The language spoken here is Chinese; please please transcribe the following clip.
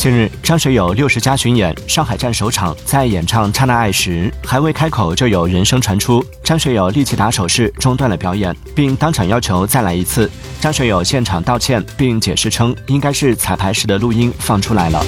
近日张学友六十加巡演上海站首场在演唱刹那爱时还未开口就有人声传出张学友立即打手势中断了表演并当场要求再来一次。张学友现场道歉并解释称应该是彩排时的录音放出来了。